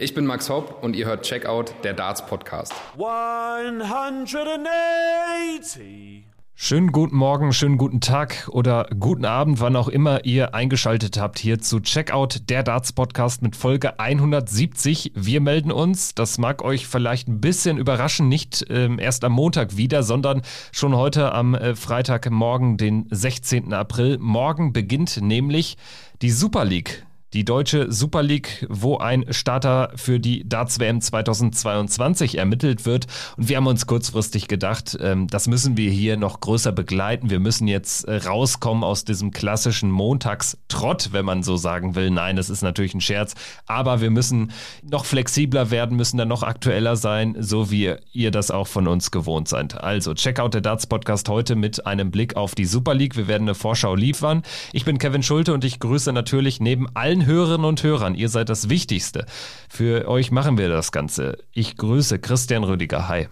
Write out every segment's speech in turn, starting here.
Ich bin Max Hopp und ihr hört Checkout, der Darts Podcast. 180. Schönen guten Morgen, schönen guten Tag oder guten Abend, wann auch immer ihr eingeschaltet habt hier zu Checkout, der Darts Podcast mit Folge 170. Wir melden uns, das mag euch vielleicht ein bisschen überraschen, nicht ähm, erst am Montag wieder, sondern schon heute am äh, Freitagmorgen, den 16. April. Morgen beginnt nämlich die Super League die deutsche Super League, wo ein Starter für die Darts WM 2022 ermittelt wird. Und wir haben uns kurzfristig gedacht, ähm, das müssen wir hier noch größer begleiten. Wir müssen jetzt äh, rauskommen aus diesem klassischen Montagstrott, wenn man so sagen will. Nein, das ist natürlich ein Scherz. Aber wir müssen noch flexibler werden, müssen dann noch aktueller sein, so wie ihr das auch von uns gewohnt seid. Also, check out der Darts Podcast heute mit einem Blick auf die Super League. Wir werden eine Vorschau liefern. Ich bin Kevin Schulte und ich grüße natürlich neben allen allen Hörerinnen und Hörern. Ihr seid das Wichtigste. Für euch machen wir das Ganze. Ich grüße Christian Rüdiger. Hi.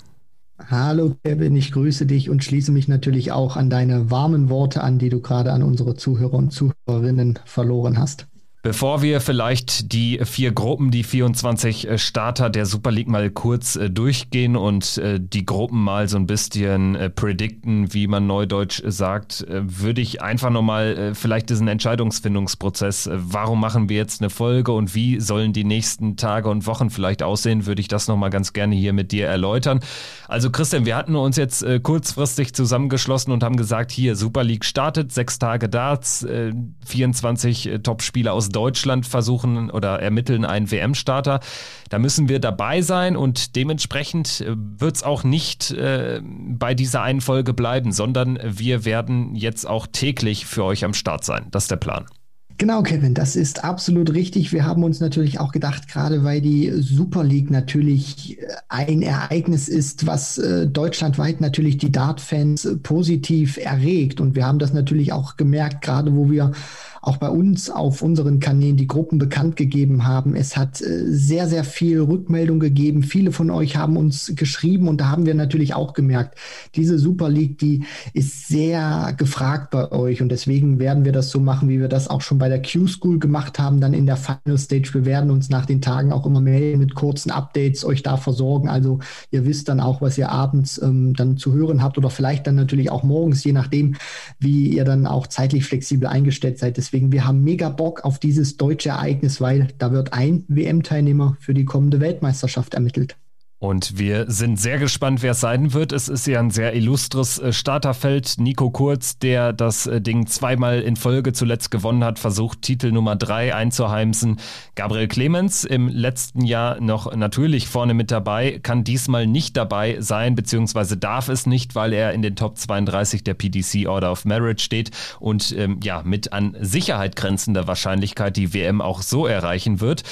Hallo Kevin, ich grüße dich und schließe mich natürlich auch an deine warmen Worte an, die du gerade an unsere Zuhörer und Zuhörerinnen verloren hast. Bevor wir vielleicht die vier Gruppen, die 24 äh, Starter der Super League mal kurz äh, durchgehen und äh, die Gruppen mal so ein bisschen predikten, wie man neudeutsch sagt, würde ich einfach nochmal vielleicht diesen Entscheidungsfindungsprozess, warum machen wir jetzt eine Folge und wie sollen die nächsten Tage und Wochen vielleicht aussehen, würde ich das nochmal ganz gerne hier mit dir erläutern. Also Christian, wir hatten uns jetzt kurzfristig zusammengeschlossen und haben gesagt, hier Super League startet, sechs Tage Darts, 24 Top-Spieler aus Deutschland versuchen oder ermitteln einen WM-Starter. Da müssen wir dabei sein und dementsprechend äh, wird es auch nicht äh, bei dieser einen Folge bleiben, sondern wir werden jetzt auch täglich für euch am Start sein. Das ist der Plan. Genau, Kevin, das ist absolut richtig. Wir haben uns natürlich auch gedacht, gerade weil die Super League natürlich äh, ein Ereignis ist, was äh, deutschlandweit natürlich die Dart-Fans positiv erregt. Und wir haben das natürlich auch gemerkt, gerade wo wir auch bei uns auf unseren Kanälen die Gruppen bekannt gegeben haben. Es hat äh, sehr, sehr viel Rückmeldung gegeben. Viele von euch haben uns geschrieben und da haben wir natürlich auch gemerkt, diese Super League, die ist sehr gefragt bei euch und deswegen werden wir das so machen, wie wir das auch schon bei der Q-School gemacht haben, dann in der Final Stage. Wir werden uns nach den Tagen auch immer melden mit kurzen Updates, euch da versorgen. Also ihr wisst dann auch, was ihr abends ähm, dann zu hören habt oder vielleicht dann natürlich auch morgens, je nachdem, wie ihr dann auch zeitlich flexibel eingestellt seid. Deswegen Deswegen, wir haben mega Bock auf dieses deutsche Ereignis, weil da wird ein WM-Teilnehmer für die kommende Weltmeisterschaft ermittelt. Und wir sind sehr gespannt, wer es sein wird. Es ist ja ein sehr illustres äh, Starterfeld. Nico Kurz, der das äh, Ding zweimal in Folge zuletzt gewonnen hat, versucht Titel Nummer drei einzuheimsen. Gabriel Clemens im letzten Jahr noch natürlich vorne mit dabei, kann diesmal nicht dabei sein, beziehungsweise darf es nicht, weil er in den Top 32 der PDC Order of Merit steht und ähm, ja, mit an Sicherheit grenzender Wahrscheinlichkeit die WM auch so erreichen wird.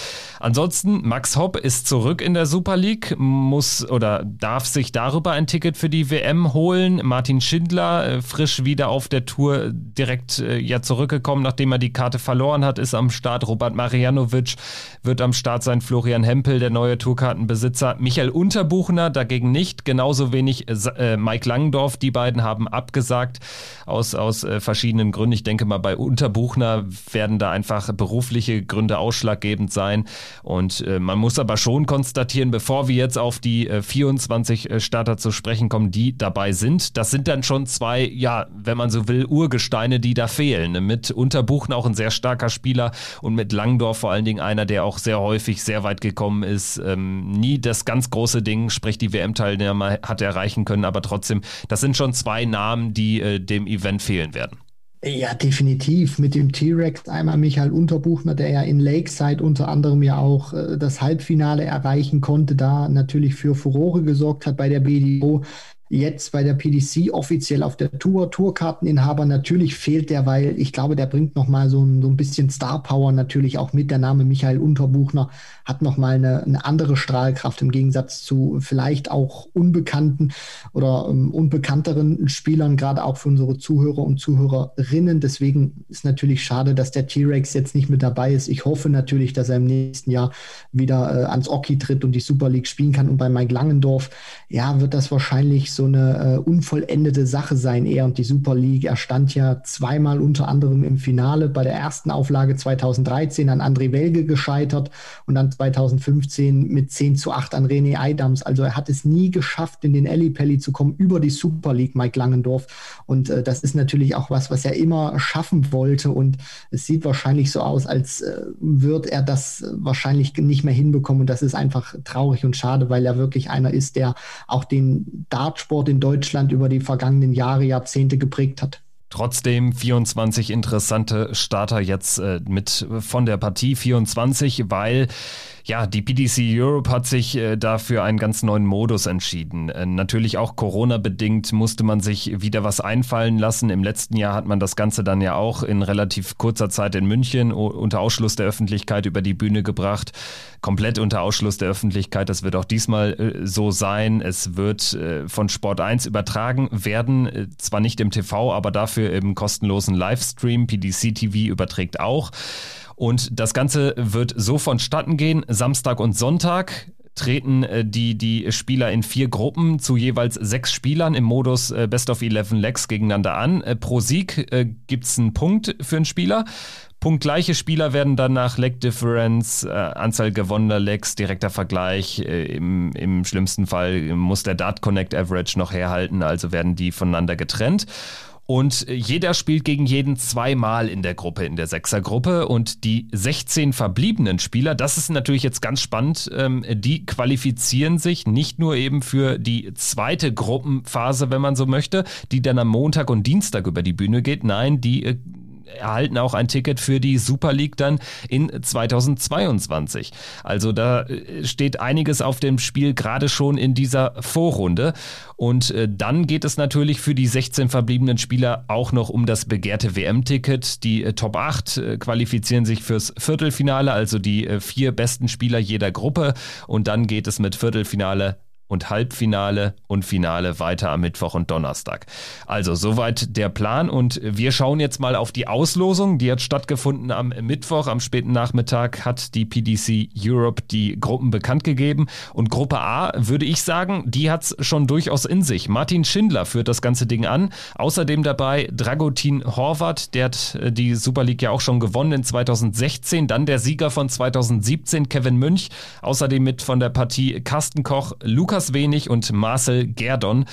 Ansonsten, Max Hopp ist zurück in der Super League muss oder darf sich darüber ein Ticket für die WM holen. Martin Schindler, äh, frisch wieder auf der Tour, direkt äh, ja zurückgekommen, nachdem er die Karte verloren hat, ist am Start. Robert Marianovic wird am Start sein. Florian Hempel, der neue Tourkartenbesitzer. Michael Unterbuchner dagegen nicht. Genauso wenig äh, Mike Langendorf. Die beiden haben abgesagt aus, aus verschiedenen Gründen. Ich denke mal, bei Unterbuchner werden da einfach berufliche Gründe ausschlaggebend sein. Und man muss aber schon konstatieren, bevor wir jetzt auf die äh, 24 äh, Starter zu sprechen kommen, die dabei sind, das sind dann schon zwei, ja, wenn man so will, Urgesteine, die da fehlen. Mit Unterbuchner auch ein sehr starker Spieler und mit Langdorf vor allen Dingen einer, der auch sehr häufig sehr weit gekommen ist. Ähm, nie das ganz große Ding, sprich die WM-Teilnehmer hat erreichen können, aber trotzdem, das sind schon zwei Namen, die äh, dem Event fehlen werden. Ja, definitiv. Mit dem T-Rex einmal Michael Unterbuchner, der ja in Lakeside unter anderem ja auch äh, das Halbfinale erreichen konnte, da natürlich für Furore gesorgt hat bei der BDO jetzt bei der PDC offiziell auf der Tour, Tourkarteninhaber. Natürlich fehlt der, weil ich glaube, der bringt nochmal so ein, so ein bisschen Star Power natürlich auch mit. Der Name Michael Unterbuchner hat nochmal eine, eine andere Strahlkraft im Gegensatz zu vielleicht auch unbekannten oder um, unbekannteren Spielern, gerade auch für unsere Zuhörer und Zuhörerinnen. Deswegen ist natürlich schade, dass der T-Rex jetzt nicht mit dabei ist. Ich hoffe natürlich, dass er im nächsten Jahr wieder äh, ans Oki tritt und die Super League spielen kann. Und bei Mike Langendorf, ja, wird das wahrscheinlich so so eine äh, unvollendete Sache sein, er und die Super League. Er stand ja zweimal unter anderem im Finale bei der ersten Auflage 2013 an André Welge gescheitert und dann 2015 mit 10 zu 8 an René Eidams. Also er hat es nie geschafft, in den Ellipelli zu kommen über die Super League, Mike Langendorf. Und äh, das ist natürlich auch was, was er immer schaffen wollte. Und es sieht wahrscheinlich so aus, als äh, wird er das wahrscheinlich nicht mehr hinbekommen. Und das ist einfach traurig und schade, weil er wirklich einer ist, der auch den Dartsport in Deutschland über die vergangenen Jahre, Jahrzehnte geprägt hat. Trotzdem 24 interessante Starter jetzt äh, mit von der Partie. 24, weil ja, die PDC Europe hat sich äh, dafür einen ganz neuen Modus entschieden. Äh, natürlich auch Corona-bedingt musste man sich wieder was einfallen lassen. Im letzten Jahr hat man das Ganze dann ja auch in relativ kurzer Zeit in München unter Ausschluss der Öffentlichkeit über die Bühne gebracht. Komplett unter Ausschluss der Öffentlichkeit. Das wird auch diesmal äh, so sein. Es wird von Sport 1 übertragen werden. Zwar nicht im TV, aber dafür im kostenlosen Livestream. PDC TV überträgt auch. Und das Ganze wird so vonstatten gehen. Samstag und Sonntag treten äh, die, die Spieler in vier Gruppen zu jeweils sechs Spielern im Modus äh, Best of Eleven Legs gegeneinander an. Äh, pro Sieg gibt es einen Punkt für einen Spieler. Punktgleiche Spieler werden dann nach Leg Difference, Anzahl gewonnener Legs, direkter Vergleich. Im, Im schlimmsten Fall muss der Dart Connect Average noch herhalten, also werden die voneinander getrennt. Und jeder spielt gegen jeden zweimal in der Gruppe, in der Sechsergruppe. Und die 16 verbliebenen Spieler, das ist natürlich jetzt ganz spannend, ähm, die qualifizieren sich nicht nur eben für die zweite Gruppenphase, wenn man so möchte, die dann am Montag und Dienstag über die Bühne geht. Nein, die äh, erhalten auch ein Ticket für die Super League dann in 2022. Also da äh, steht einiges auf dem Spiel, gerade schon in dieser Vorrunde. Und äh, dann geht es natürlich für die 16 verbliebenen Spieler auch noch um das begehrte WM-Ticket. Die äh, Top 8 qualifizieren sich fürs Viertelfinale, also die vier besten Spieler jeder Gruppe. Und dann geht es mit Viertelfinale und Halbfinale und Finale weiter am Mittwoch und Donnerstag. Also soweit der Plan und wir schauen jetzt mal auf die Auslosung. Die hat stattgefunden am Mittwoch, am späten Nachmittag hat die PDC Europe die Gruppen bekannt gegeben und Gruppe A würde ich sagen, die hat es schon durchaus in sich. Martin Schindler führt das ganze Ding an. Außerdem dabei Dragutin Horvath, der hat äh, die Super League ja auch schon gewonnen in 2016. Dann der Sieger von 2017, Kevin Münch. Außerdem mit von der Partie Carsten Koch, Lukas Lukas Wenig und Marcel Gerdon.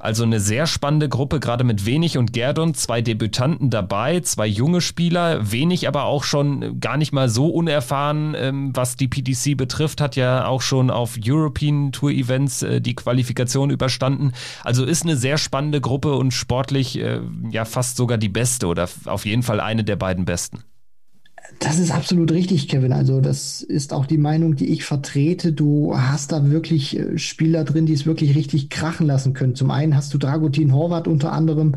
Also eine sehr spannende Gruppe, gerade mit Wenig und Gerdon, zwei Debütanten dabei, zwei junge Spieler, Wenig aber auch schon gar nicht mal so unerfahren, ähm, was die PDC betrifft, hat ja auch schon auf European Tour Events äh, die Qualifikation überstanden. Also ist eine sehr spannende Gruppe und sportlich äh, ja fast sogar die beste oder auf jeden Fall eine der beiden besten. Das ist absolut richtig, Kevin. Also das ist auch die Meinung, die ich vertrete. Du hast da wirklich äh, Spieler drin, die es wirklich richtig krachen lassen können. Zum einen hast du Dragutin Horvath unter anderem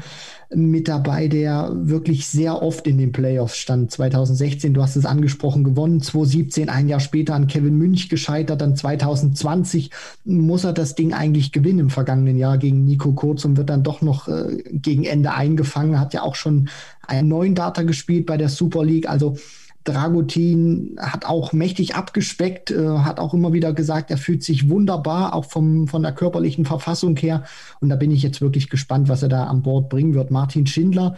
mit dabei, der wirklich sehr oft in den Playoffs stand. 2016, du hast es angesprochen, gewonnen. 2017, ein Jahr später an Kevin Münch gescheitert. Dann 2020 muss er das Ding eigentlich gewinnen im vergangenen Jahr gegen Nico Kurz und wird dann doch noch äh, gegen Ende eingefangen. Hat ja auch schon einen neuen Data gespielt bei der Super League. Also Dragutin hat auch mächtig abgespeckt, äh, hat auch immer wieder gesagt, er fühlt sich wunderbar, auch vom, von der körperlichen Verfassung her. Und da bin ich jetzt wirklich gespannt, was er da an Bord bringen wird. Martin Schindler,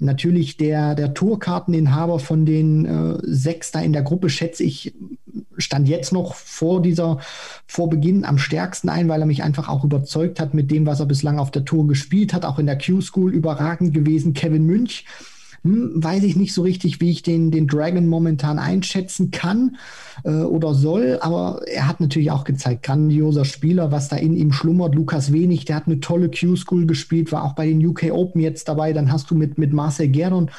natürlich der, der Tourkarteninhaber von den äh, sechs da in der Gruppe, schätze ich, stand jetzt noch vor dieser, vor Beginn am stärksten ein, weil er mich einfach auch überzeugt hat mit dem, was er bislang auf der Tour gespielt hat, auch in der Q-School überragend gewesen. Kevin Münch, hm, weiß ich nicht so richtig, wie ich den, den Dragon momentan einschätzen kann äh, oder soll. Aber er hat natürlich auch gezeigt, grandioser Spieler, was da in ihm schlummert. Lukas Wenig, der hat eine tolle Q-School gespielt, war auch bei den UK Open jetzt dabei. Dann hast du mit, mit Marcel Gerdon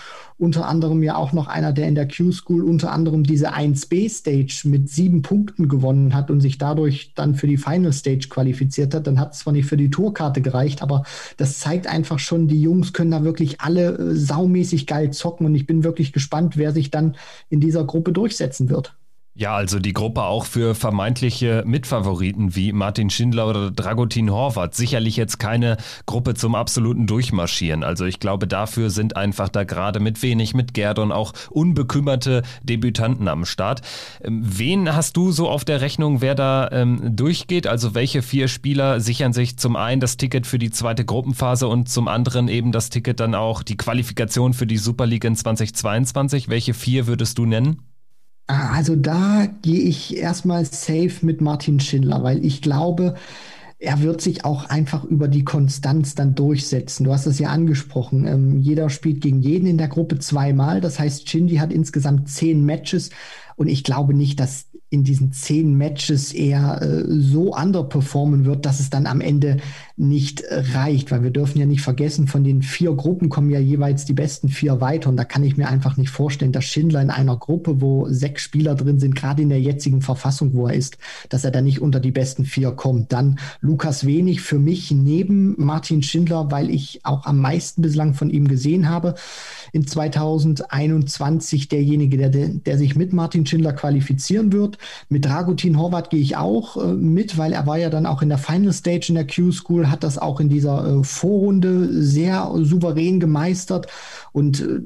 unter anderem ja auch noch einer, der in der Q-School unter anderem diese 1B-Stage mit sieben Punkten gewonnen hat und sich dadurch dann für die Final Stage qualifiziert hat. Dann hat es zwar nicht für die Tourkarte gereicht, aber das zeigt einfach schon, die Jungs können da wirklich alle äh, saumäßig geil zocken und ich bin wirklich gespannt, wer sich dann in dieser Gruppe durchsetzen wird. Ja, also die Gruppe auch für vermeintliche Mitfavoriten wie Martin Schindler oder Dragutin Horvath. Sicherlich jetzt keine Gruppe zum absoluten Durchmarschieren. Also ich glaube, dafür sind einfach da gerade mit wenig, mit Gerdon auch unbekümmerte Debütanten am Start. Ähm, wen hast du so auf der Rechnung, wer da ähm, durchgeht? Also welche vier Spieler sichern sich zum einen das Ticket für die zweite Gruppenphase und zum anderen eben das Ticket dann auch die Qualifikation für die Super League in 2022? Welche vier würdest du nennen? Also da gehe ich erstmal safe mit Martin Schindler, weil ich glaube, er wird sich auch einfach über die Konstanz dann durchsetzen. Du hast es ja angesprochen. Ähm, jeder spielt gegen jeden in der Gruppe zweimal. Das heißt, Shindy hat insgesamt zehn Matches. Und ich glaube nicht, dass in diesen zehn Matches er äh, so underperformen wird, dass es dann am Ende nicht reicht, weil wir dürfen ja nicht vergessen, von den vier Gruppen kommen ja jeweils die besten vier weiter und da kann ich mir einfach nicht vorstellen, dass Schindler in einer Gruppe, wo sechs Spieler drin sind, gerade in der jetzigen Verfassung, wo er ist, dass er da nicht unter die besten vier kommt. Dann Lukas Wenig für mich neben Martin Schindler, weil ich auch am meisten bislang von ihm gesehen habe in 2021 derjenige, der, der sich mit Martin Schindler qualifizieren wird. Mit Dragutin Horvath gehe ich auch äh, mit, weil er war ja dann auch in der Final Stage in der Q-School, hat das auch in dieser äh, Vorrunde sehr souverän gemeistert. Und äh,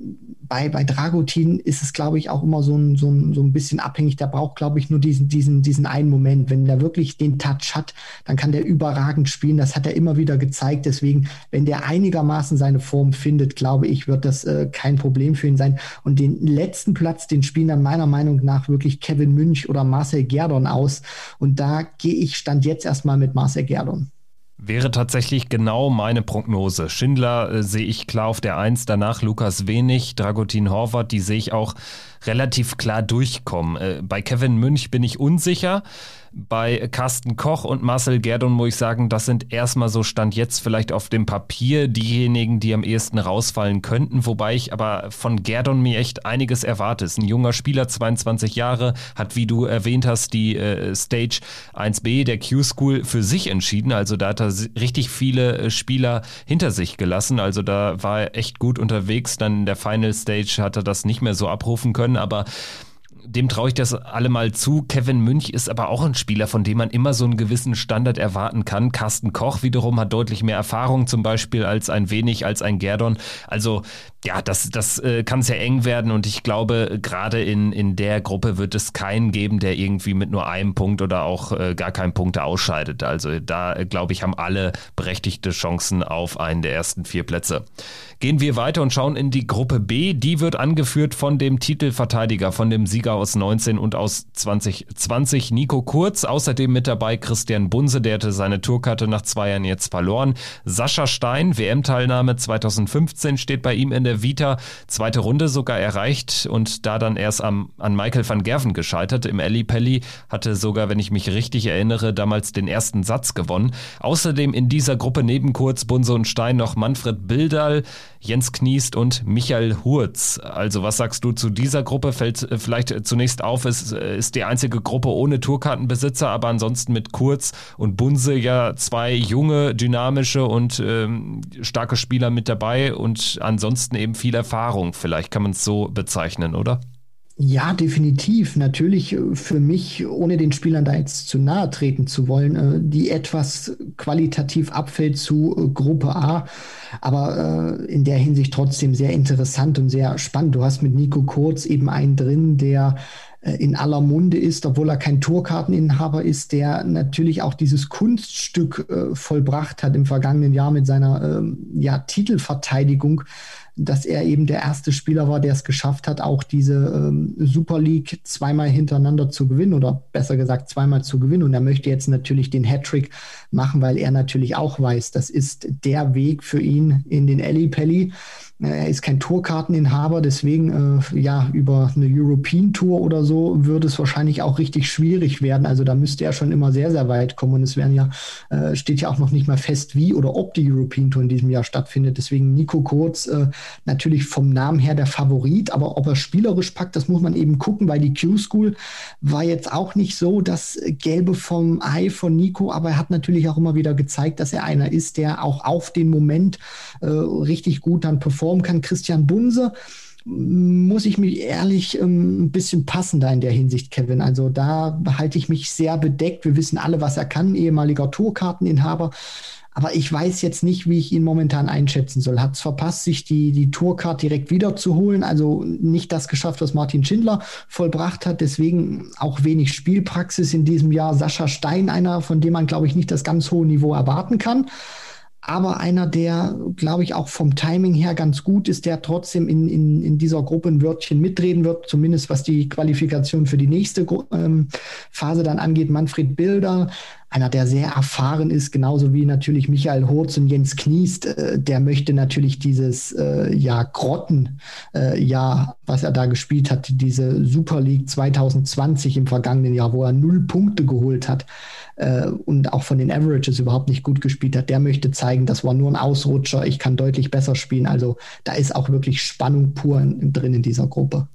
bei, bei Dragutin ist es, glaube ich, auch immer so ein, so, ein, so ein bisschen abhängig. Der braucht, glaube ich, nur diesen, diesen, diesen einen Moment. Wenn der wirklich den Touch hat, dann kann der überragend spielen. Das hat er immer wieder gezeigt. Deswegen, wenn der einigermaßen seine Form findet, glaube ich, wird das äh, kein Problem für ihn sein. Und den letzten Platz, den spielen dann meiner Meinung nach wirklich Kevin Münch oder Marcel Gerdon aus. Und da gehe ich Stand jetzt erstmal mit Marcel Gerdon. Wäre tatsächlich genau meine Prognose. Schindler äh, sehe ich klar auf der Eins, danach Lukas Wenig, Dragutin Horvath, die sehe ich auch relativ klar durchkommen. Äh, bei Kevin Münch bin ich unsicher. Bei Carsten Koch und Marcel Gerdon muss ich sagen, das sind erstmal so Stand jetzt vielleicht auf dem Papier diejenigen, die am ehesten rausfallen könnten, wobei ich aber von Gerdon mir echt einiges erwarte. Ist ein junger Spieler, 22 Jahre, hat, wie du erwähnt hast, die äh, Stage 1b der Q-School für sich entschieden. Also da hat er richtig viele äh, Spieler hinter sich gelassen. Also da war er echt gut unterwegs. Dann in der Final Stage hat er das nicht mehr so abrufen können, aber dem traue ich das allemal zu. Kevin Münch ist aber auch ein Spieler, von dem man immer so einen gewissen Standard erwarten kann. Carsten Koch wiederum hat deutlich mehr Erfahrung zum Beispiel als ein wenig, als ein Gerdon. Also ja, das, das äh, kann sehr eng werden und ich glaube, gerade in, in der Gruppe wird es keinen geben, der irgendwie mit nur einem Punkt oder auch äh, gar keinen Punkte ausscheidet. Also da, äh, glaube ich, haben alle berechtigte Chancen auf einen der ersten vier Plätze. Gehen wir weiter und schauen in die Gruppe B. Die wird angeführt von dem Titelverteidiger, von dem Sieger aus 19 und aus 2020, Nico Kurz. Außerdem mit dabei Christian Bunse, der hatte seine Tourkarte nach zwei Jahren jetzt verloren. Sascha Stein, WM-Teilnahme 2015 steht bei ihm in der Vita. Zweite Runde sogar erreicht und da dann erst am, an Michael van Gerven gescheitert. Im Eli Pelli hatte sogar, wenn ich mich richtig erinnere, damals den ersten Satz gewonnen. Außerdem in dieser Gruppe neben Kurz, Bunse und Stein noch Manfred Bildal, Jens Kniest und Michael Hurz. Also was sagst du zu dieser Gruppe? Fällt äh, vielleicht zunächst auf, es äh, ist die einzige Gruppe ohne Tourkartenbesitzer, aber ansonsten mit Kurz und Bunse ja zwei junge, dynamische und ähm, starke Spieler mit dabei und ansonsten eben viel Erfahrung. Vielleicht kann man es so bezeichnen, oder? Ja, definitiv. Natürlich äh, für mich, ohne den Spielern da jetzt zu nahe treten zu wollen, äh, die etwas qualitativ abfällt zu äh, Gruppe A, aber in der Hinsicht trotzdem sehr interessant und sehr spannend. Du hast mit Nico Kurz eben einen drin, der in aller Munde ist, obwohl er kein Tourkarteninhaber ist, der natürlich auch dieses Kunststück vollbracht hat im vergangenen Jahr mit seiner ähm, ja, Titelverteidigung dass er eben der erste Spieler war, der es geschafft hat, auch diese ähm, Super League zweimal hintereinander zu gewinnen oder besser gesagt zweimal zu gewinnen. Und er möchte jetzt natürlich den Hattrick machen, weil er natürlich auch weiß, das ist der Weg für ihn in den Ellie Pelli. Er ist kein Tourkarteninhaber, deswegen äh, ja über eine European Tour oder so würde es wahrscheinlich auch richtig schwierig werden. Also da müsste er schon immer sehr, sehr weit kommen. Und es werden ja, äh, steht ja auch noch nicht mal fest, wie oder ob die European Tour in diesem Jahr stattfindet. Deswegen Nico Kurz äh, natürlich vom Namen her der Favorit, aber ob er spielerisch packt, das muss man eben gucken, weil die Q-School war jetzt auch nicht so das Gelbe vom Ei von Nico, aber er hat natürlich auch immer wieder gezeigt, dass er einer ist, der auch auf den Moment äh, richtig gut dann performt performen kann. Christian Bunse muss ich mich ehrlich ähm, ein bisschen passender in der Hinsicht, Kevin. Also da halte ich mich sehr bedeckt. Wir wissen alle, was er kann, ehemaliger Tourkarteninhaber. Aber ich weiß jetzt nicht, wie ich ihn momentan einschätzen soll. Hat es verpasst, sich die, die Tourcard direkt wieder zu holen. Also nicht das geschafft, was Martin Schindler vollbracht hat. Deswegen auch wenig Spielpraxis in diesem Jahr. Sascha Stein, einer, von dem man, glaube ich, nicht das ganz hohe Niveau erwarten kann aber einer, der, glaube ich, auch vom Timing her ganz gut ist, der trotzdem in, in, in dieser Gruppe ein Wörtchen mitreden wird, zumindest was die Qualifikation für die nächste ähm, Phase dann angeht. Manfred Bilder, einer, der sehr erfahren ist, genauso wie natürlich Michael Hurz und Jens Kniest, äh, der möchte natürlich dieses äh, ja Grotten, äh, ja, was er da gespielt hat, diese Super League 2020 im vergangenen Jahr, wo er null Punkte geholt hat äh, und auch von den Averages überhaupt nicht gut gespielt hat, der möchte zeigen, das war nur ein Ausrutscher, ich kann deutlich besser spielen. Also da ist auch wirklich Spannung pur in, drin in dieser Gruppe.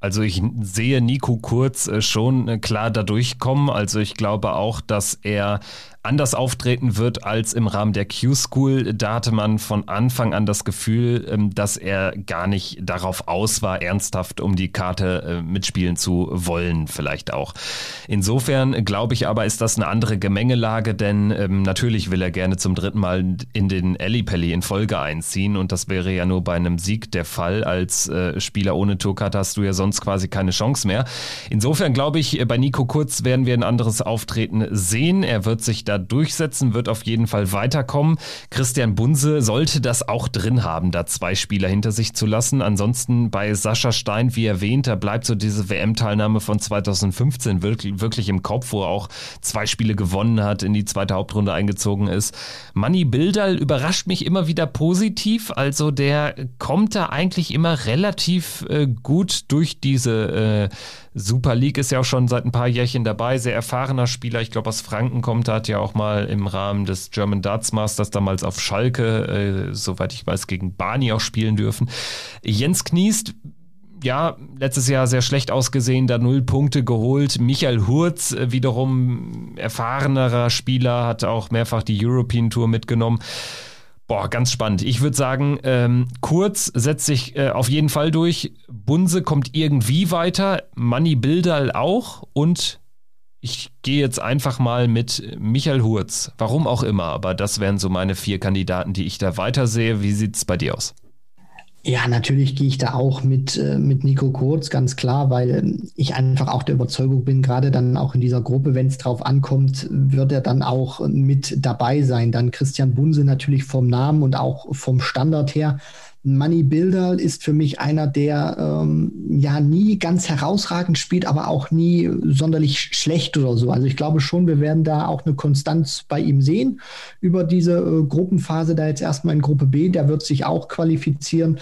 Also ich sehe Nico Kurz äh, schon äh, klar da durchkommen. Also ich glaube auch, dass er anders auftreten wird als im Rahmen der Q-School. Da hatte man von Anfang an das Gefühl, ähm, dass er gar nicht darauf aus war, ernsthaft um die Karte äh, mitspielen zu wollen, vielleicht auch. Insofern glaube ich aber, ist das eine andere Gemengelage, denn ähm, natürlich will er gerne zum dritten Mal in den Ellipelli in Folge einziehen und das wäre ja nur bei einem Sieg der Fall. Als äh, Spieler ohne Tourkarte hast du ja sonst quasi keine Chance mehr. Insofern glaube ich, bei Nico Kurz werden wir ein anderes Auftreten sehen. Er wird sich da durchsetzen, wird auf jeden Fall weiterkommen. Christian Bunse sollte das auch drin haben, da zwei Spieler hinter sich zu lassen. Ansonsten bei Sascha Stein, wie erwähnt, da bleibt so diese WM-Teilnahme von 2015 wirklich, wirklich im Kopf, wo er auch zwei Spiele gewonnen hat, in die zweite Hauptrunde eingezogen ist. Manny Bildal überrascht mich immer wieder positiv. Also der kommt da eigentlich immer relativ äh, gut durch diese äh, Super League ist ja auch schon seit ein paar Jährchen dabei, sehr erfahrener Spieler. Ich glaube, aus Franken kommt, hat ja auch mal im Rahmen des German Darts Masters damals auf Schalke, äh, soweit ich weiß, gegen Barney auch spielen dürfen. Jens Kniest, ja, letztes Jahr sehr schlecht ausgesehen, da null Punkte geholt. Michael Hurz, äh, wiederum erfahrenerer Spieler, hat auch mehrfach die European Tour mitgenommen. Boah, ganz spannend. Ich würde sagen, ähm, Kurz setzt sich äh, auf jeden Fall durch. Bunse kommt irgendwie weiter. Manny Bildal auch. Und ich gehe jetzt einfach mal mit Michael Hurz. Warum auch immer. Aber das wären so meine vier Kandidaten, die ich da weiter sehe. Wie sieht es bei dir aus? Ja, natürlich gehe ich da auch mit, äh, mit Nico Kurz, ganz klar, weil ich einfach auch der Überzeugung bin, gerade dann auch in dieser Gruppe, wenn es drauf ankommt, wird er dann auch mit dabei sein. Dann Christian Bunse natürlich vom Namen und auch vom Standard her Money Builder ist für mich einer, der ähm, ja nie ganz herausragend spielt, aber auch nie sonderlich schlecht oder so. Also ich glaube schon, wir werden da auch eine Konstanz bei ihm sehen über diese äh, Gruppenphase da jetzt erstmal in Gruppe B. Der wird sich auch qualifizieren.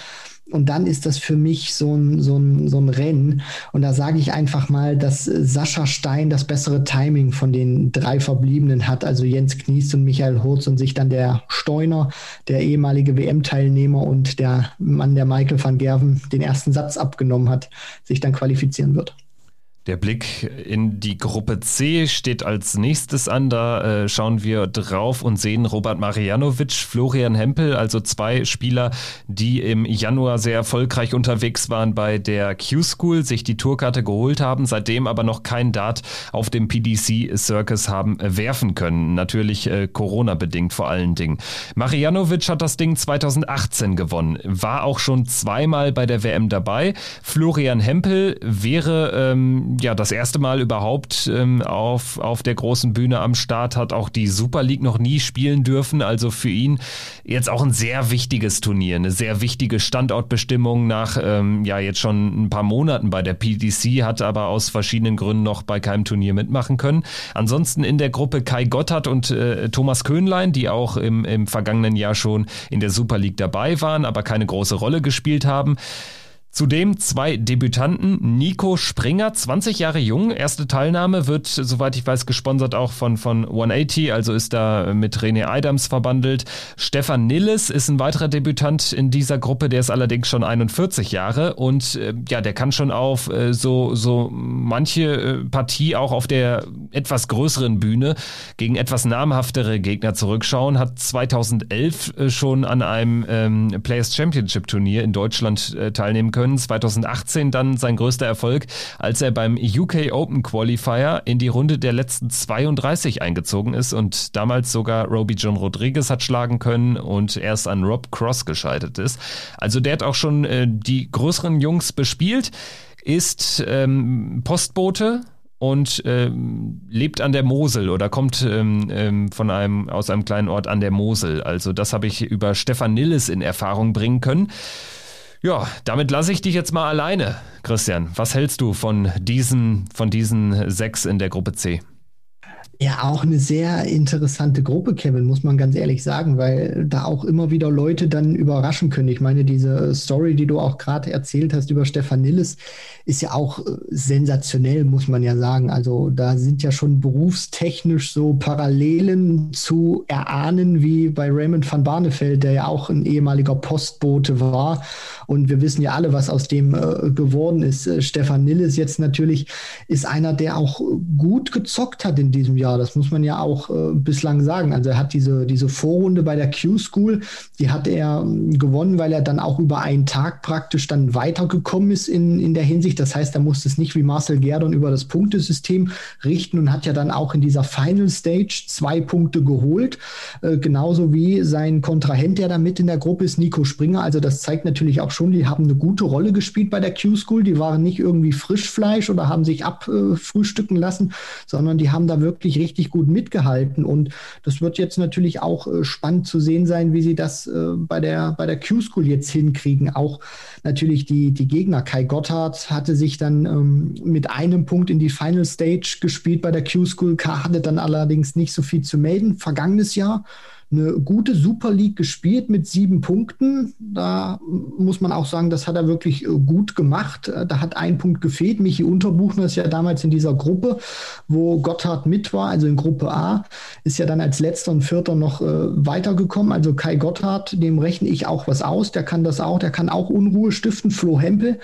Und dann ist das für mich so ein, so ein, so ein Rennen. Und da sage ich einfach mal, dass Sascha Stein das bessere Timing von den drei Verbliebenen hat, also Jens Knies und Michael Hurz und sich dann der Steuner, der ehemalige WM-Teilnehmer und der Mann, der Michael van Gerven den ersten Satz abgenommen hat, sich dann qualifizieren wird. Der Blick in die Gruppe C steht als nächstes an. Da äh, schauen wir drauf und sehen Robert Marianovic, Florian Hempel, also zwei Spieler, die im Januar sehr erfolgreich unterwegs waren bei der Q-School, sich die Tourkarte geholt haben, seitdem aber noch kein Dart auf dem PDC Circus haben werfen können. Natürlich äh, Corona-bedingt vor allen Dingen. Marianovic hat das Ding 2018 gewonnen, war auch schon zweimal bei der WM dabei. Florian Hempel wäre ähm, ja das erste Mal überhaupt ähm, auf, auf der großen Bühne am Start, hat auch die Super League noch nie spielen dürfen. Also für ihn jetzt auch ein sehr wichtiges Turnier, eine sehr wichtige Standortbestimmung nach ähm, ja jetzt schon ein paar Monaten bei der PDC, hat aber aus verschiedenen Gründen noch bei keinem Turnier mitmachen können. Ansonsten in der Gruppe Kai Gotthard und äh, Thomas Köhnlein, die auch im, im vergangenen Jahr schon in der Super League dabei waren, aber keine große Rolle gespielt haben. Zudem zwei Debütanten. Nico Springer, 20 Jahre jung. Erste Teilnahme wird, soweit ich weiß, gesponsert auch von, von 180, also ist da mit René Adams verbandelt. Stefan Nilles ist ein weiterer Debütant in dieser Gruppe, der ist allerdings schon 41 Jahre und äh, ja, der kann schon auf äh, so, so manche äh, Partie auch auf der etwas größeren Bühne gegen etwas namhaftere Gegner zurückschauen. Hat 2011 äh, schon an einem ähm, Players Championship Turnier in Deutschland äh, teilnehmen können können. 2018 dann sein größter Erfolg, als er beim UK Open Qualifier in die Runde der letzten 32 eingezogen ist und damals sogar Roby John Rodriguez hat schlagen können und erst an Rob Cross gescheitert ist. Also der hat auch schon äh, die größeren Jungs bespielt, ist ähm, Postbote und ähm, lebt an der Mosel oder kommt ähm, ähm, von einem aus einem kleinen Ort an der Mosel. Also das habe ich über Stefan Nilles in Erfahrung bringen können. Ja, damit lasse ich dich jetzt mal alleine, Christian. Was hältst du von diesen von diesen sechs in der Gruppe C? Ja, auch eine sehr interessante Gruppe, Kevin, muss man ganz ehrlich sagen, weil da auch immer wieder Leute dann überraschen können. Ich meine, diese Story, die du auch gerade erzählt hast über Stefan Nilles, ist ja auch äh, sensationell, muss man ja sagen. Also da sind ja schon berufstechnisch so Parallelen zu erahnen wie bei Raymond van Barneveld, der ja auch ein ehemaliger Postbote war. Und wir wissen ja alle, was aus dem äh, geworden ist. Äh, Stefan Nilles jetzt natürlich ist einer, der auch gut gezockt hat in diesem Jahr. Das muss man ja auch äh, bislang sagen. Also er hat diese, diese Vorrunde bei der Q-School, die hat er ähm, gewonnen, weil er dann auch über einen Tag praktisch dann weitergekommen ist in, in der Hinsicht, das heißt, er musste es nicht wie Marcel Gerdon über das Punktesystem richten und hat ja dann auch in dieser Final Stage zwei Punkte geholt. Äh, genauso wie sein Kontrahent, der da mit in der Gruppe ist, Nico Springer. Also das zeigt natürlich auch schon, die haben eine gute Rolle gespielt bei der Q-School. Die waren nicht irgendwie Frischfleisch oder haben sich abfrühstücken äh, lassen, sondern die haben da wirklich richtig gut mitgehalten. Und das wird jetzt natürlich auch äh, spannend zu sehen sein, wie sie das äh, bei der, bei der Q-School jetzt hinkriegen. Auch natürlich die, die Gegner. Kai Gotthard hatte sich dann ähm, mit einem Punkt in die Final Stage gespielt bei der Q-School. hatte dann allerdings nicht so viel zu melden. Vergangenes Jahr eine gute Super League gespielt mit sieben Punkten. Da muss man auch sagen, das hat er wirklich äh, gut gemacht. Äh, da hat ein Punkt gefehlt. Michi Unterbuchner ist ja damals in dieser Gruppe, wo Gotthard mit war, also in Gruppe A, ist ja dann als letzter und vierter noch äh, weitergekommen. Also Kai Gotthard, dem rechne ich auch was aus. Der kann das auch. Der kann auch Unruhe stiften. Flo Hempel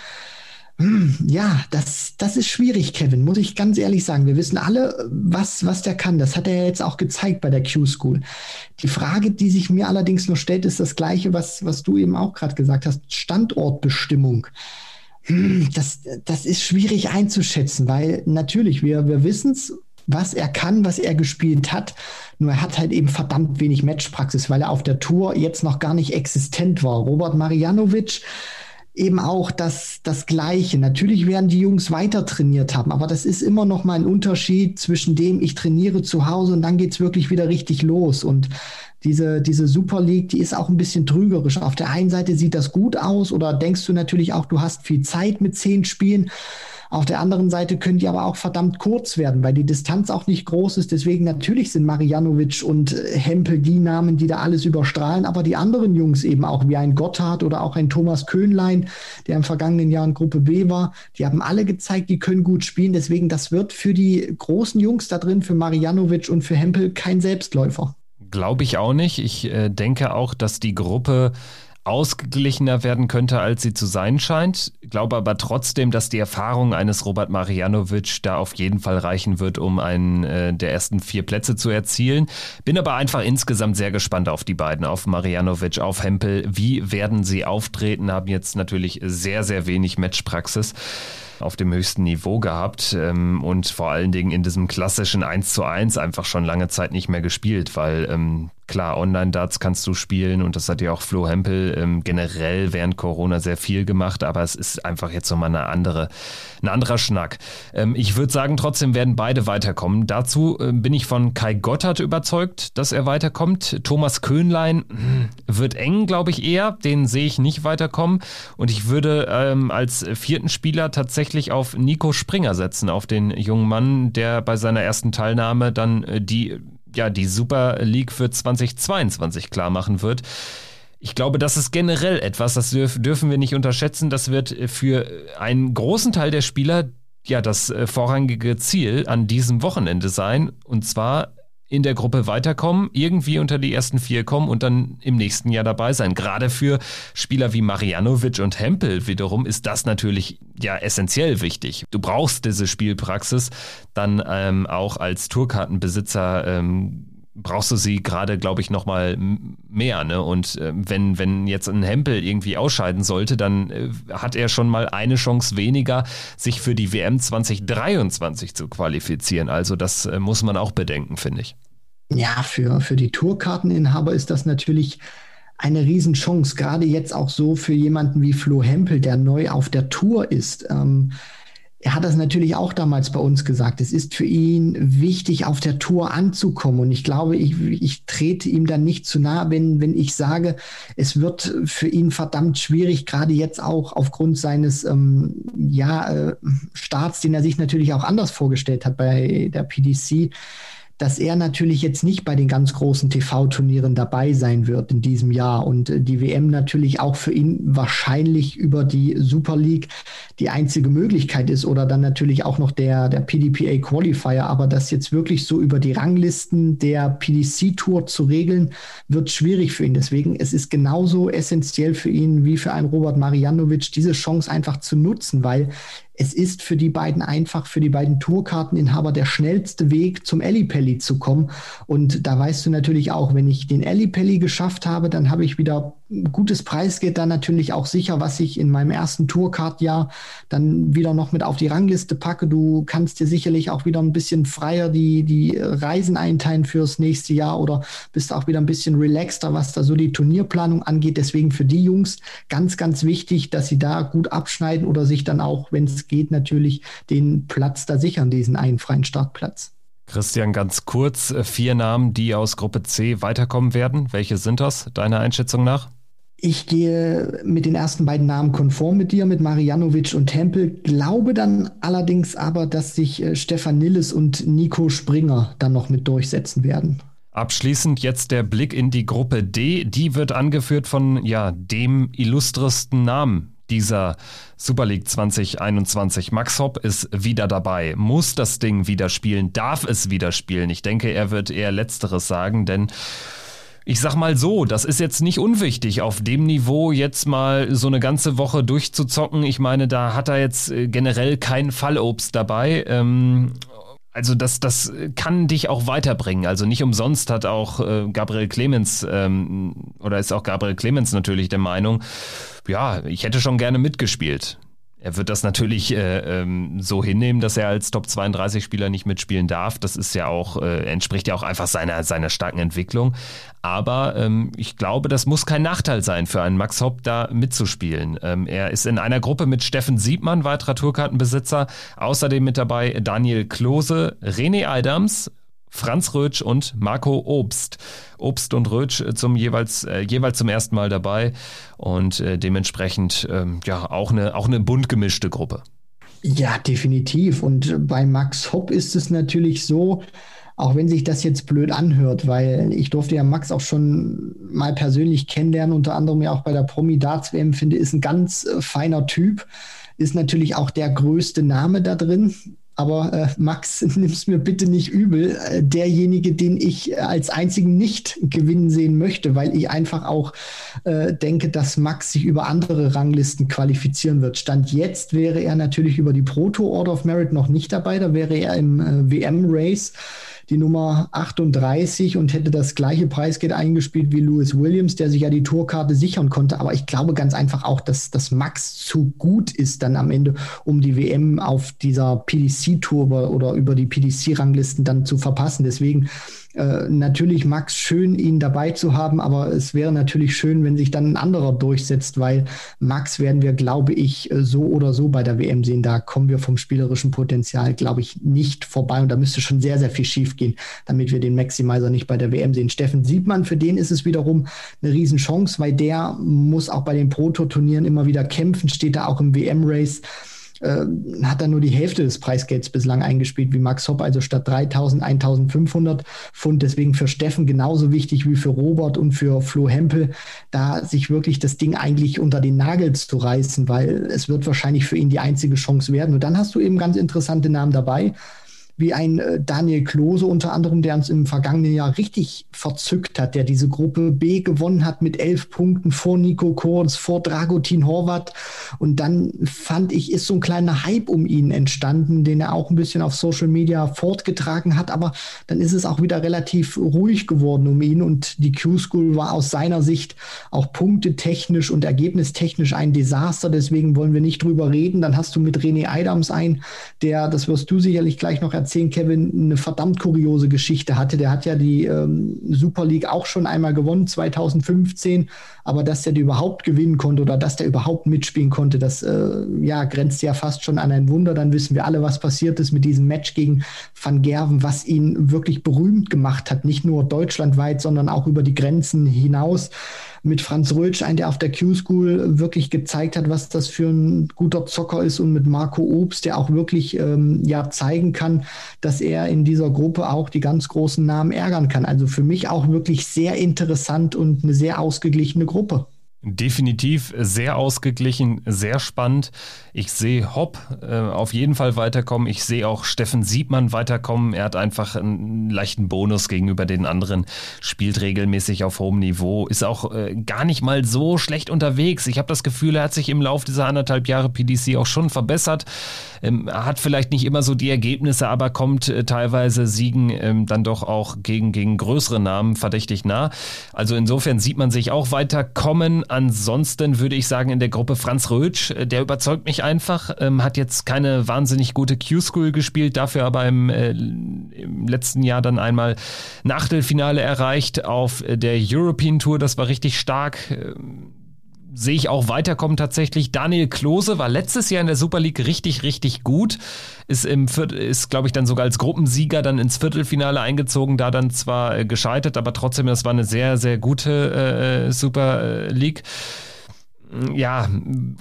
ja, das, das ist schwierig, Kevin, muss ich ganz ehrlich sagen. Wir wissen alle, was, was der kann. Das hat er jetzt auch gezeigt bei der Q-School. Die Frage, die sich mir allerdings nur stellt, ist das gleiche, was, was du eben auch gerade gesagt hast. Standortbestimmung. Hm, das, das ist schwierig einzuschätzen, weil natürlich, wir, wir wissen es, was er kann, was er gespielt hat. Nur er hat halt eben verdammt wenig Matchpraxis, weil er auf der Tour jetzt noch gar nicht existent war. Robert Marianovic, eben auch das, das Gleiche. Natürlich werden die Jungs weiter trainiert haben, aber das ist immer noch mal ein Unterschied zwischen dem, ich trainiere zu Hause und dann geht's wirklich wieder richtig los. Und diese, diese Super League, die ist auch ein bisschen trügerisch. Auf der einen Seite sieht das gut aus oder denkst du natürlich auch, du hast viel Zeit mit zehn Spielen. Auf der anderen Seite können die aber auch verdammt kurz werden, weil die Distanz auch nicht groß ist. Deswegen natürlich sind Marianovic und äh, Hempel die Namen, die da alles überstrahlen, aber die anderen Jungs eben auch, wie ein Gotthard oder auch ein Thomas Köhnlein, der im vergangenen Jahr in Gruppe B war, die haben alle gezeigt, die können gut spielen. Deswegen, das wird für die großen Jungs da drin, für Marianovic und für Hempel kein Selbstläufer. Glaube ich auch nicht. Ich äh, denke auch, dass die Gruppe ausgeglichener werden könnte, als sie zu sein scheint. Glaube aber trotzdem, dass die Erfahrung eines Robert Marianovic da auf jeden Fall reichen wird, um einen äh, der ersten vier Plätze zu erzielen. Bin aber einfach insgesamt sehr gespannt auf die beiden, auf Marianovic, auf Hempel. Wie werden sie auftreten? Haben jetzt natürlich sehr, sehr wenig Matchpraxis auf dem höchsten Niveau gehabt ähm, und vor allen Dingen in diesem klassischen 1 zu 1 einfach schon lange Zeit nicht mehr gespielt, weil ähm, Klar, Online-Darts kannst du spielen und das hat ja auch Flo Hempel ähm, generell während Corona sehr viel gemacht, aber es ist einfach jetzt nochmal eine andere, ein anderer Schnack. Ähm, ich würde sagen, trotzdem werden beide weiterkommen. Dazu äh, bin ich von Kai Gotthard überzeugt, dass er weiterkommt. Thomas Köhnlein hm, wird eng, glaube ich, eher. Den sehe ich nicht weiterkommen. Und ich würde ähm, als vierten Spieler tatsächlich auf Nico Springer setzen, auf den jungen Mann, der bei seiner ersten Teilnahme dann äh, die ja, die Super League für 2022 klar machen wird. Ich glaube, das ist generell etwas, das dürfen wir nicht unterschätzen. Das wird für einen großen Teil der Spieler ja das äh, vorrangige Ziel an diesem Wochenende sein. Und zwar in der Gruppe weiterkommen, irgendwie unter die ersten vier kommen und dann im nächsten Jahr dabei sein. Gerade für Spieler wie Marianovic und Hempel wiederum ist das natürlich ja essentiell wichtig. Du brauchst diese Spielpraxis dann ähm, auch als Tourkartenbesitzer ähm, brauchst du sie gerade, glaube ich, noch mal mehr. Ne? Und äh, wenn, wenn jetzt ein Hempel irgendwie ausscheiden sollte, dann äh, hat er schon mal eine Chance weniger, sich für die WM 2023 zu qualifizieren. Also das äh, muss man auch bedenken, finde ich. Ja, für, für die Tourkarteninhaber ist das natürlich eine Riesenchance, gerade jetzt auch so für jemanden wie Flo Hempel, der neu auf der Tour ist. Ähm, er hat das natürlich auch damals bei uns gesagt. Es ist für ihn wichtig, auf der Tour anzukommen. Und ich glaube, ich, ich trete ihm dann nicht zu nah, wenn, wenn ich sage, es wird für ihn verdammt schwierig, gerade jetzt auch aufgrund seines ähm, ja, äh, Starts, den er sich natürlich auch anders vorgestellt hat bei der PDC dass er natürlich jetzt nicht bei den ganz großen TV-Turnieren dabei sein wird in diesem Jahr und äh, die WM natürlich auch für ihn wahrscheinlich über die Super League die einzige Möglichkeit ist oder dann natürlich auch noch der, der PDPA Qualifier. Aber das jetzt wirklich so über die Ranglisten der PDC Tour zu regeln, wird schwierig für ihn. Deswegen es ist genauso essentiell für ihn wie für einen Robert Marianovic, diese Chance einfach zu nutzen, weil es ist für die beiden einfach, für die beiden Tourkarteninhaber der schnellste Weg zum Ellipelli zu kommen. Und da weißt du natürlich auch, wenn ich den Ellipelli geschafft habe, dann habe ich wieder gutes Preisgeld dann natürlich auch sicher, was ich in meinem ersten Tourcard-Jahr dann wieder noch mit auf die Rangliste packe. Du kannst dir sicherlich auch wieder ein bisschen freier die, die Reisen einteilen fürs nächste Jahr oder bist auch wieder ein bisschen relaxter, was da so die Turnierplanung angeht. Deswegen für die Jungs ganz, ganz wichtig, dass sie da gut abschneiden oder sich dann auch, wenn es geht, natürlich den Platz da sichern, diesen einen freien Startplatz. Christian, ganz kurz, äh, vier Namen, die aus Gruppe C weiterkommen werden. Welche sind das, deiner Einschätzung nach? Ich gehe mit den ersten beiden Namen konform mit dir, mit Marianovic und Tempel. Glaube dann allerdings aber, dass sich äh, Stefan Nilles und Nico Springer dann noch mit durchsetzen werden. Abschließend jetzt der Blick in die Gruppe D. Die wird angeführt von ja, dem illustresten Namen dieser Super League 2021. Max Hopp ist wieder dabei, muss das Ding wieder spielen, darf es wieder spielen. Ich denke, er wird eher Letzteres sagen, denn ich sag mal so, das ist jetzt nicht unwichtig, auf dem Niveau jetzt mal so eine ganze Woche durchzuzocken. Ich meine, da hat er jetzt äh, generell kein Fallobst dabei. Ähm, also das, das kann dich auch weiterbringen. Also nicht umsonst hat auch äh, Gabriel Clemens ähm, oder ist auch Gabriel Clemens natürlich der Meinung, ja, ich hätte schon gerne mitgespielt. Er wird das natürlich äh, ähm, so hinnehmen, dass er als Top 32 Spieler nicht mitspielen darf. Das ist ja auch, äh, entspricht ja auch einfach seiner, seiner starken Entwicklung. Aber ähm, ich glaube, das muss kein Nachteil sein für einen Max Hopp, da mitzuspielen. Ähm, er ist in einer Gruppe mit Steffen Siebmann, weiterer Tourkartenbesitzer. Außerdem mit dabei Daniel Klose, René Adams, Franz Rötsch und Marco Obst. Obst und Rötsch zum jeweils, äh, jeweils zum ersten Mal dabei und äh, dementsprechend ähm, ja auch eine, auch eine bunt gemischte Gruppe. Ja, definitiv. Und bei Max Hopp ist es natürlich so, auch wenn sich das jetzt blöd anhört, weil ich durfte ja Max auch schon mal persönlich kennenlernen, unter anderem ja auch bei der Promi Darts WM, finde, ist ein ganz äh, feiner Typ, ist natürlich auch der größte Name da drin. Aber äh, Max, nimm's mir bitte nicht übel. Äh, derjenige, den ich äh, als einzigen nicht gewinnen sehen möchte, weil ich einfach auch äh, denke, dass Max sich über andere Ranglisten qualifizieren wird. Stand jetzt wäre er natürlich über die Proto Order of Merit noch nicht dabei. Da wäre er im äh, WM-Race die Nummer 38 und hätte das gleiche Preisgeld eingespielt wie Lewis Williams, der sich ja die Tourkarte sichern konnte. Aber ich glaube ganz einfach auch, dass, dass Max zu gut ist dann am Ende, um die WM auf dieser PDC-Tour oder über die PDC-Ranglisten dann zu verpassen. Deswegen äh, natürlich Max schön, ihn dabei zu haben, aber es wäre natürlich schön, wenn sich dann ein anderer durchsetzt, weil Max werden wir, glaube ich, äh, so oder so bei der WM sehen. Da kommen wir vom spielerischen Potenzial, glaube ich, nicht vorbei und da müsste schon sehr, sehr viel schief gehen, damit wir den Maximizer nicht bei der WM sehen. Steffen Siebmann, für den ist es wiederum eine Riesenchance, weil der muss auch bei den Proto-Turnieren immer wieder kämpfen, steht da auch im WM-Race äh, hat er nur die Hälfte des Preisgelds bislang eingespielt wie Max Hopp, also statt 3000 1500 Pfund. Deswegen für Steffen genauso wichtig wie für Robert und für Flo Hempel, da sich wirklich das Ding eigentlich unter den Nagel zu reißen, weil es wird wahrscheinlich für ihn die einzige Chance werden. Und dann hast du eben ganz interessante Namen dabei wie ein äh, Daniel Klose unter anderem, der uns im vergangenen Jahr richtig verzückt hat, der diese Gruppe B gewonnen hat mit elf Punkten vor Nico Kurz, vor Dragutin Horvath. Und dann fand ich, ist so ein kleiner Hype um ihn entstanden, den er auch ein bisschen auf Social Media fortgetragen hat. Aber dann ist es auch wieder relativ ruhig geworden um ihn. Und die Q-School war aus seiner Sicht auch punktetechnisch und ergebnistechnisch ein Desaster. Deswegen wollen wir nicht drüber reden. Dann hast du mit René Adams ein, der, das wirst du sicherlich gleich noch erzählen, Kevin, eine verdammt kuriose Geschichte hatte. Der hat ja die ähm, Super League auch schon einmal gewonnen, 2015. Aber dass der die überhaupt gewinnen konnte oder dass der überhaupt mitspielen konnte, das äh, ja, grenzt ja fast schon an ein Wunder. Dann wissen wir alle, was passiert ist mit diesem Match gegen Van Gerven, was ihn wirklich berühmt gemacht hat. Nicht nur deutschlandweit, sondern auch über die Grenzen hinaus mit Franz Rötsch, ein, der auf der Q-School wirklich gezeigt hat, was das für ein guter Zocker ist und mit Marco Obst, der auch wirklich ähm, ja zeigen kann, dass er in dieser Gruppe auch die ganz großen Namen ärgern kann. Also für mich auch wirklich sehr interessant und eine sehr ausgeglichene Gruppe. Definitiv sehr ausgeglichen, sehr spannend. Ich sehe Hopp äh, auf jeden Fall weiterkommen. Ich sehe auch Steffen Siebmann weiterkommen. Er hat einfach einen leichten Bonus gegenüber den anderen, spielt regelmäßig auf hohem Niveau, ist auch äh, gar nicht mal so schlecht unterwegs. Ich habe das Gefühl, er hat sich im Laufe dieser anderthalb Jahre PDC auch schon verbessert. Ähm, hat vielleicht nicht immer so die Ergebnisse, aber kommt äh, teilweise Siegen ähm, dann doch auch gegen, gegen größere Namen verdächtig nah. Also insofern sieht man sich auch weiterkommen. Ansonsten würde ich sagen, in der Gruppe Franz Rötsch, äh, der überzeugt mich einfach, ähm, hat jetzt keine wahnsinnig gute Q-School gespielt, dafür aber im, äh, im letzten Jahr dann einmal Nachtelfinale erreicht auf der European Tour. Das war richtig stark. Ähm, sehe ich auch weiterkommen tatsächlich. Daniel Klose war letztes Jahr in der Super League richtig, richtig gut. Ist im Viertel, ist, glaube ich, dann sogar als Gruppensieger dann ins Viertelfinale eingezogen, da dann zwar äh, gescheitert, aber trotzdem, das war eine sehr, sehr gute äh, Super League ja,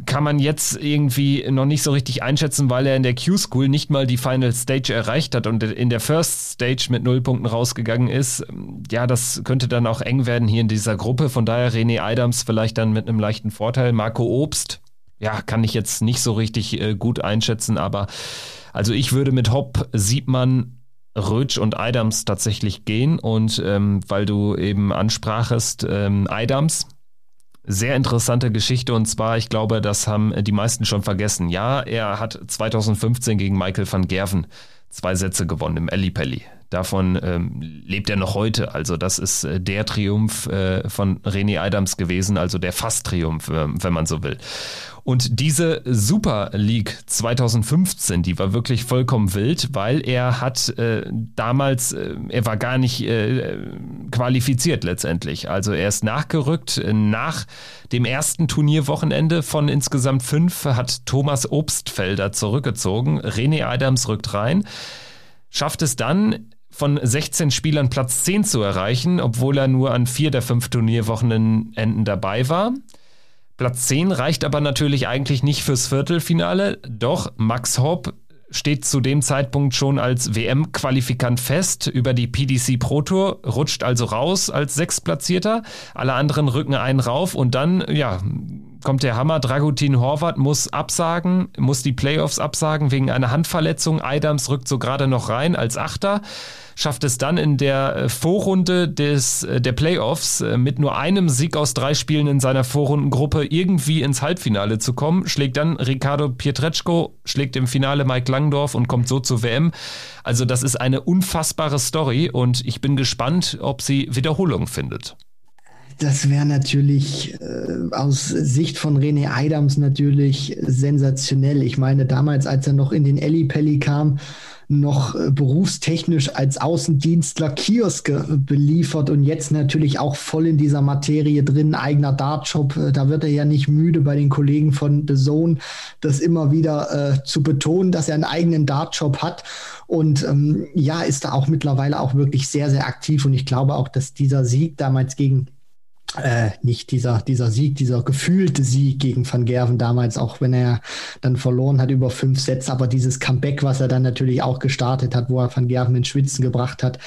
kann man jetzt irgendwie noch nicht so richtig einschätzen, weil er in der Q-School nicht mal die Final Stage erreicht hat und in der First Stage mit null Punkten rausgegangen ist. Ja, das könnte dann auch eng werden hier in dieser Gruppe. Von daher René Adams vielleicht dann mit einem leichten Vorteil. Marco Obst, ja, kann ich jetzt nicht so richtig äh, gut einschätzen, aber also ich würde mit Hopp, Siebmann, Rötsch und Adams tatsächlich gehen und ähm, weil du eben ansprachest, ähm, Adams, sehr interessante Geschichte und zwar, ich glaube, das haben die meisten schon vergessen. Ja, er hat 2015 gegen Michael van Gerven zwei Sätze gewonnen im Ellipelli. Davon ähm, lebt er noch heute. Also das ist äh, der Triumph äh, von René Adams gewesen, also der Fast-Triumph, äh, wenn man so will. Und diese Super League 2015, die war wirklich vollkommen wild, weil er hat äh, damals, äh, er war gar nicht äh, qualifiziert letztendlich. Also er ist nachgerückt nach dem ersten Turnierwochenende von insgesamt fünf hat Thomas Obstfelder zurückgezogen. René Adams rückt rein, schafft es dann von 16 Spielern Platz 10 zu erreichen, obwohl er nur an vier der fünf Turnierwochenenden dabei war. Platz 10 reicht aber natürlich eigentlich nicht fürs Viertelfinale. Doch Max Hopp steht zu dem Zeitpunkt schon als WM-Qualifikant fest über die PDC Pro Tour, rutscht also raus als Sechstplatzierter. Alle anderen rücken einen rauf und dann, ja, kommt der Hammer. Dragutin Horvath muss absagen, muss die Playoffs absagen wegen einer Handverletzung. Adams rückt so gerade noch rein als Achter schafft es dann in der äh, Vorrunde des, äh, der Playoffs äh, mit nur einem Sieg aus drei Spielen in seiner Vorrundengruppe irgendwie ins Halbfinale zu kommen, schlägt dann Ricardo Pietreczko, schlägt im Finale Mike Langdorf und kommt so zur WM. Also das ist eine unfassbare Story und ich bin gespannt, ob sie Wiederholung findet. Das wäre natürlich äh, aus Sicht von René Adams natürlich sensationell. Ich meine, damals, als er noch in den Elli Pelli kam, noch äh, berufstechnisch als Außendienstler Kioske beliefert und jetzt natürlich auch voll in dieser Materie drin, eigener Dartshop. Äh, da wird er ja nicht müde bei den Kollegen von The Zone, das immer wieder äh, zu betonen, dass er einen eigenen Dartshop hat. Und ähm, ja, ist da auch mittlerweile auch wirklich sehr, sehr aktiv. Und ich glaube auch, dass dieser Sieg damals gegen äh, nicht dieser, dieser Sieg, dieser gefühlte Sieg gegen Van Gerven damals, auch wenn er dann verloren hat über fünf Sätze, aber dieses Comeback, was er dann natürlich auch gestartet hat, wo er Van Gerven in Schwitzen gebracht hat,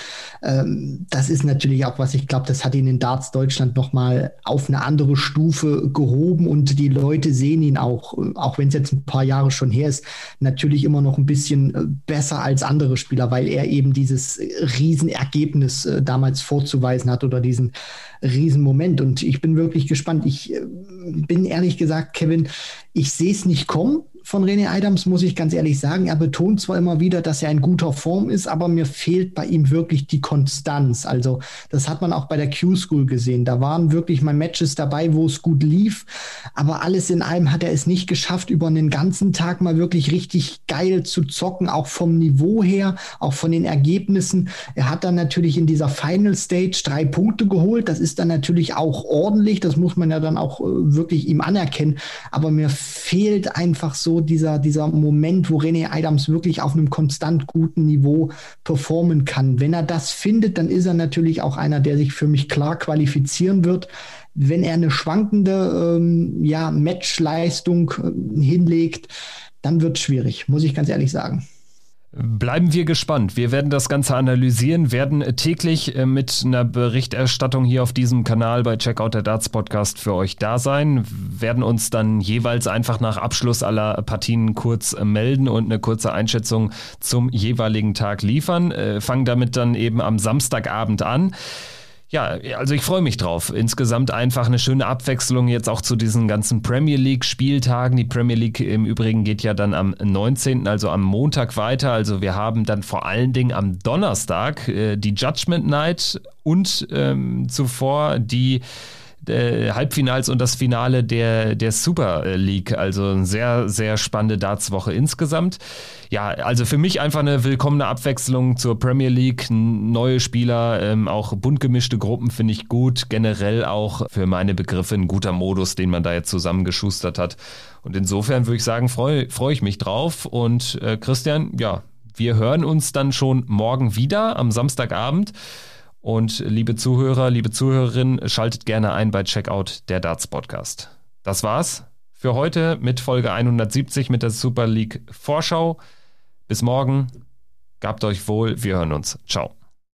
ähm, das ist natürlich auch was, ich glaube, das hat ihn in Darts Deutschland nochmal auf eine andere Stufe gehoben und die Leute sehen ihn auch, auch wenn es jetzt ein paar Jahre schon her ist, natürlich immer noch ein bisschen äh, besser als andere Spieler, weil er eben dieses Riesenergebnis äh, damals vorzuweisen hat oder diesen Riesenmoment. Und ich bin wirklich gespannt. Ich äh, bin ehrlich gesagt, Kevin, ich sehe es nicht kommen von René Adams, muss ich ganz ehrlich sagen. Er betont zwar immer wieder, dass er in guter Form ist, aber mir fehlt bei ihm wirklich die Konstanz. Also, das hat man auch bei der Q-School gesehen. Da waren wirklich mal Matches dabei, wo es gut lief, aber alles in allem hat er es nicht geschafft, über einen ganzen Tag mal wirklich richtig geil zu zocken, auch vom Niveau her, auch von den Ergebnissen. Er hat dann natürlich in dieser Final Stage drei Punkte geholt. Das ist dann natürlich auch ordentlich. Das muss man ja dann auch äh, wirklich ihm anerkennen. Aber mir fehlt einfach so dieser, dieser Moment, wo René Adams wirklich auf einem konstant guten Niveau performen kann. Wenn er das findet, dann ist er natürlich auch einer, der sich für mich klar qualifizieren wird. Wenn er eine schwankende ähm, ja, Matchleistung äh, hinlegt, dann wird es schwierig, muss ich ganz ehrlich sagen. Bleiben wir gespannt. Wir werden das Ganze analysieren, werden täglich äh, mit einer Berichterstattung hier auf diesem Kanal bei Checkout der Darts Podcast für euch da sein, werden uns dann jeweils einfach nach Abschluss aller Partien kurz äh, melden und eine kurze Einschätzung zum jeweiligen Tag liefern. Äh, fangen damit dann eben am Samstagabend an. Ja, also ich freue mich drauf. Insgesamt einfach eine schöne Abwechslung jetzt auch zu diesen ganzen Premier League Spieltagen. Die Premier League im Übrigen geht ja dann am 19., also am Montag weiter. Also wir haben dann vor allen Dingen am Donnerstag äh, die Judgment Night und ähm, zuvor die äh, Halbfinals und das Finale der, der Super League. Also eine sehr, sehr spannende Dartswoche insgesamt. Ja, also für mich einfach eine willkommene Abwechslung zur Premier League. Neue Spieler, ähm, auch bunt gemischte Gruppen finde ich gut. Generell auch für meine Begriffe ein guter Modus, den man da jetzt zusammengeschustert hat. Und insofern würde ich sagen, freue freu ich mich drauf. Und äh, Christian, ja, wir hören uns dann schon morgen wieder am Samstagabend. Und liebe Zuhörer, liebe Zuhörerinnen, schaltet gerne ein bei Checkout der Darts Podcast. Das war's für heute mit Folge 170 mit der Super League Vorschau. Bis morgen. Gabt euch wohl. Wir hören uns. Ciao.